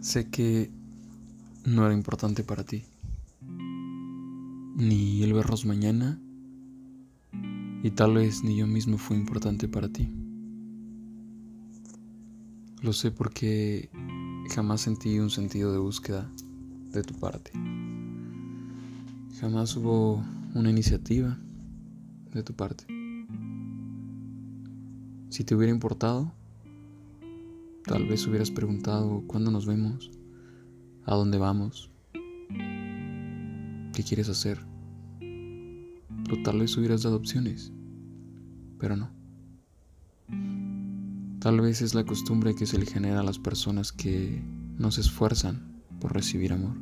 Sé que no era importante para ti. Ni el vernos mañana. Y tal vez ni yo mismo fue importante para ti. Lo sé porque jamás sentí un sentido de búsqueda de tu parte. Jamás hubo una iniciativa de tu parte. Si te hubiera importado, tal vez hubieras preguntado cuándo nos vemos, a dónde vamos, qué quieres hacer. O tal vez hubieras dado opciones, pero no. Tal vez es la costumbre que se le genera a las personas que no se esfuerzan por recibir amor.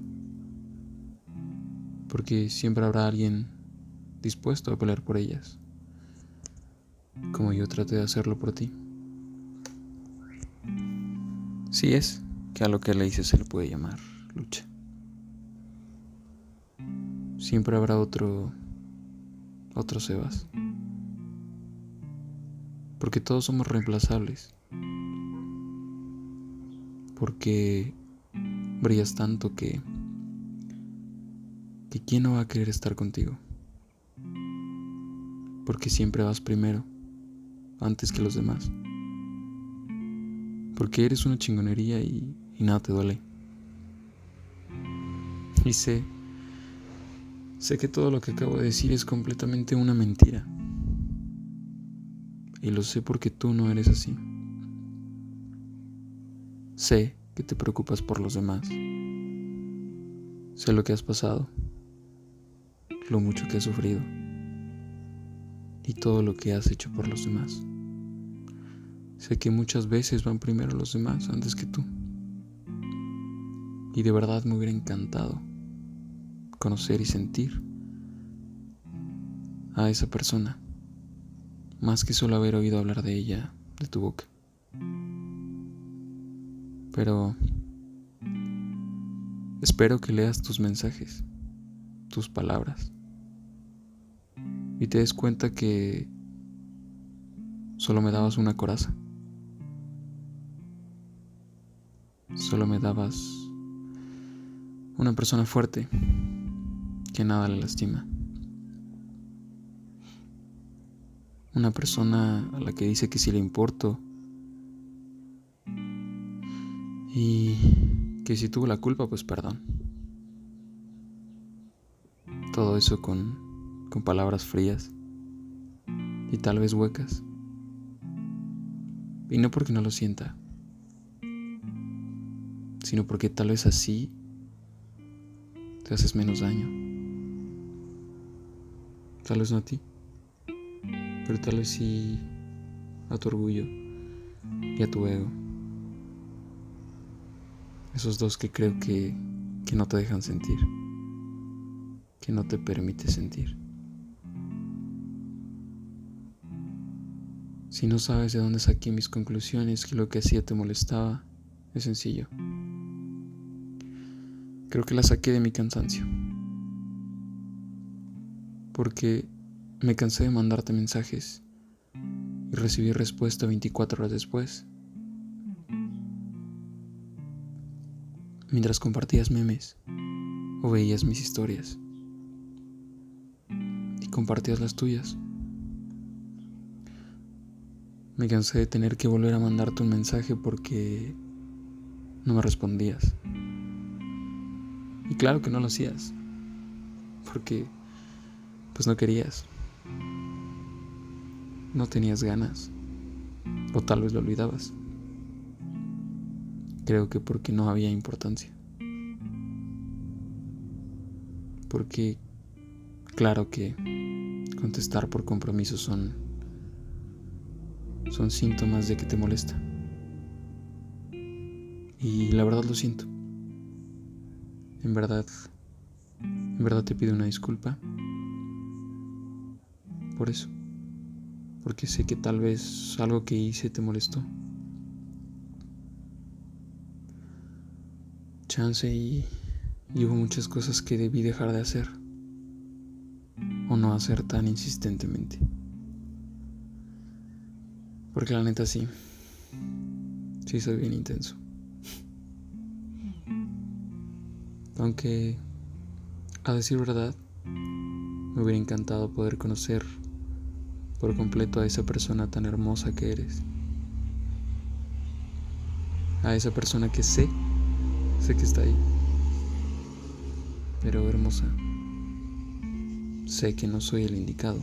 Porque siempre habrá alguien dispuesto a pelear por ellas, como yo traté de hacerlo por ti. Sí es que a lo que le hice se le puede llamar lucha. Siempre habrá otro, otro Sebas. Porque todos somos reemplazables, porque brillas tanto que, que quién no va a querer estar contigo, porque siempre vas primero, antes que los demás, porque eres una chingonería y, y nada te duele. Y sé, sé que todo lo que acabo de decir es completamente una mentira. Y lo sé porque tú no eres así. Sé que te preocupas por los demás. Sé lo que has pasado, lo mucho que has sufrido y todo lo que has hecho por los demás. Sé que muchas veces van primero los demás antes que tú. Y de verdad me hubiera encantado conocer y sentir a esa persona más que solo haber oído hablar de ella de tu boca. Pero espero que leas tus mensajes, tus palabras, y te des cuenta que solo me dabas una coraza. Solo me dabas una persona fuerte que nada le lastima. una persona a la que dice que sí le importo y que si tuvo la culpa, pues perdón. Todo eso con, con palabras frías y tal vez huecas. Y no porque no lo sienta, sino porque tal vez así te haces menos daño. Tal vez no a ti pero tal vez sí a tu orgullo y a tu ego. Esos dos que creo que, que no te dejan sentir, que no te permite sentir. Si no sabes de dónde saqué mis conclusiones que lo que hacía te molestaba, es sencillo. Creo que la saqué de mi cansancio. Porque me cansé de mandarte mensajes y recibí respuesta 24 horas después. Mientras compartías memes o veías mis historias y compartías las tuyas. Me cansé de tener que volver a mandarte un mensaje porque no me respondías. Y claro que no lo hacías, porque pues no querías no tenías ganas o tal vez lo olvidabas. Creo que porque no había importancia. Porque claro que contestar por compromiso son son síntomas de que te molesta. Y la verdad lo siento. En verdad en verdad te pido una disculpa por eso porque sé que tal vez algo que hice te molestó. Chance y, hubo muchas cosas que debí dejar de hacer o no hacer tan insistentemente. Porque la neta sí, sí soy bien intenso. Aunque, a decir verdad, me hubiera encantado poder conocer por completo a esa persona tan hermosa que eres. A esa persona que sé, sé que está ahí. Pero hermosa, sé que no soy el indicado.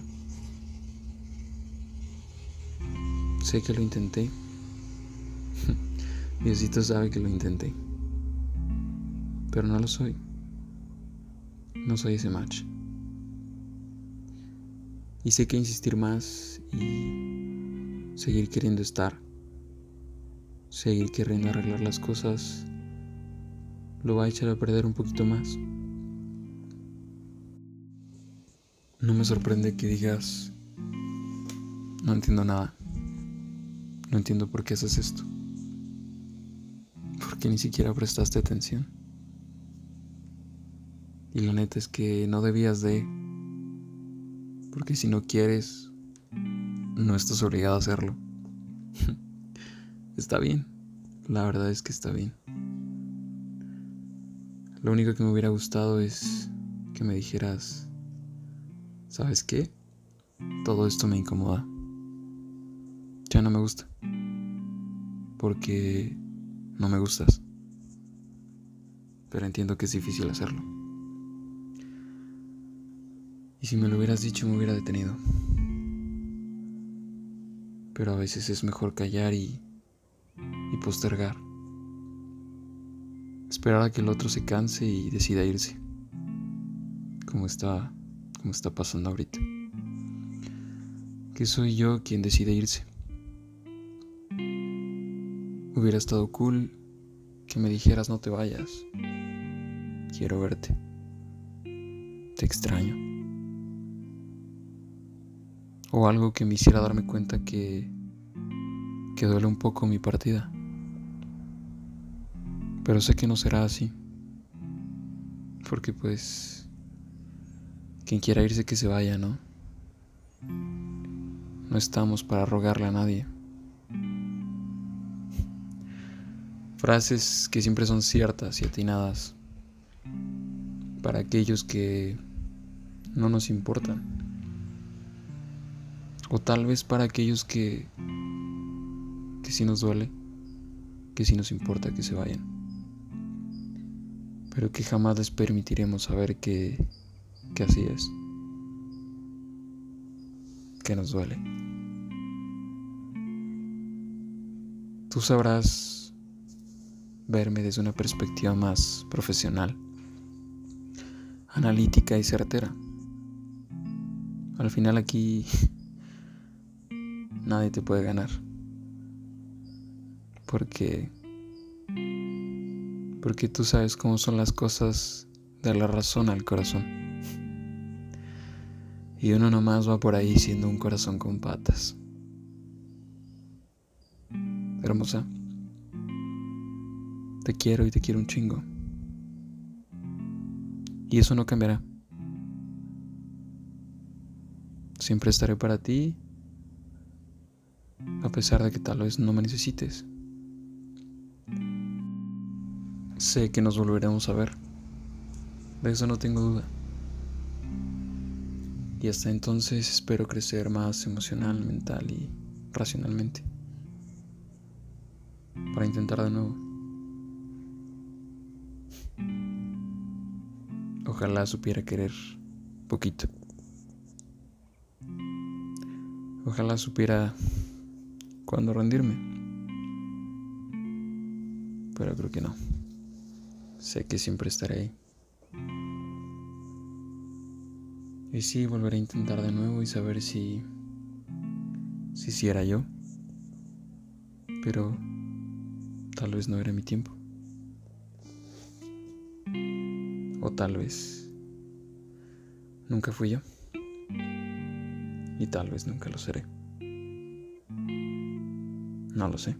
Sé que lo intenté. Diosito sabe que lo intenté. Pero no lo soy. No soy ese match. Y sé que insistir más y seguir queriendo estar, seguir queriendo arreglar las cosas, lo va a echar a perder un poquito más. No me sorprende que digas, no entiendo nada, no entiendo por qué haces esto, porque ni siquiera prestaste atención. Y la neta es que no debías de porque si no quieres, no estás obligado a hacerlo. está bien, la verdad es que está bien. Lo único que me hubiera gustado es que me dijeras, ¿sabes qué? Todo esto me incomoda. Ya no me gusta. Porque no me gustas. Pero entiendo que es difícil hacerlo. Y si me lo hubieras dicho me hubiera detenido. Pero a veces es mejor callar y, y postergar. Esperar a que el otro se canse y decida irse. Como está, como está pasando ahorita. Que soy yo quien decide irse. Hubiera estado cool que me dijeras no te vayas. Quiero verte. Te extraño o algo que me hiciera darme cuenta que, que duele un poco mi partida. Pero sé que no será así. Porque pues quien quiera irse que se vaya, ¿no? No estamos para rogarle a nadie. Frases que siempre son ciertas y atinadas para aquellos que no nos importan. O tal vez para aquellos que, que sí nos duele, que sí nos importa que se vayan. Pero que jamás les permitiremos saber que, que así es. Que nos duele. Tú sabrás verme desde una perspectiva más profesional, analítica y certera. Al final aquí nadie te puede ganar. Porque porque tú sabes cómo son las cosas de la razón al corazón. Y uno nomás va por ahí siendo un corazón con patas. Hermosa. Te quiero y te quiero un chingo. Y eso no cambiará. Siempre estaré para ti a pesar de que tal vez no me necesites. Sé que nos volveremos a ver, de eso no tengo duda. Y hasta entonces espero crecer más emocional, mental y racionalmente. Para intentar de nuevo. Ojalá supiera querer poquito. Ojalá supiera cuando rendirme. Pero creo que no. Sé que siempre estaré ahí. Y sí, volveré a intentar de nuevo y saber si. si si era yo. Pero tal vez no era mi tiempo. O tal vez nunca fui yo. Y tal vez nunca lo seré. No lo sé.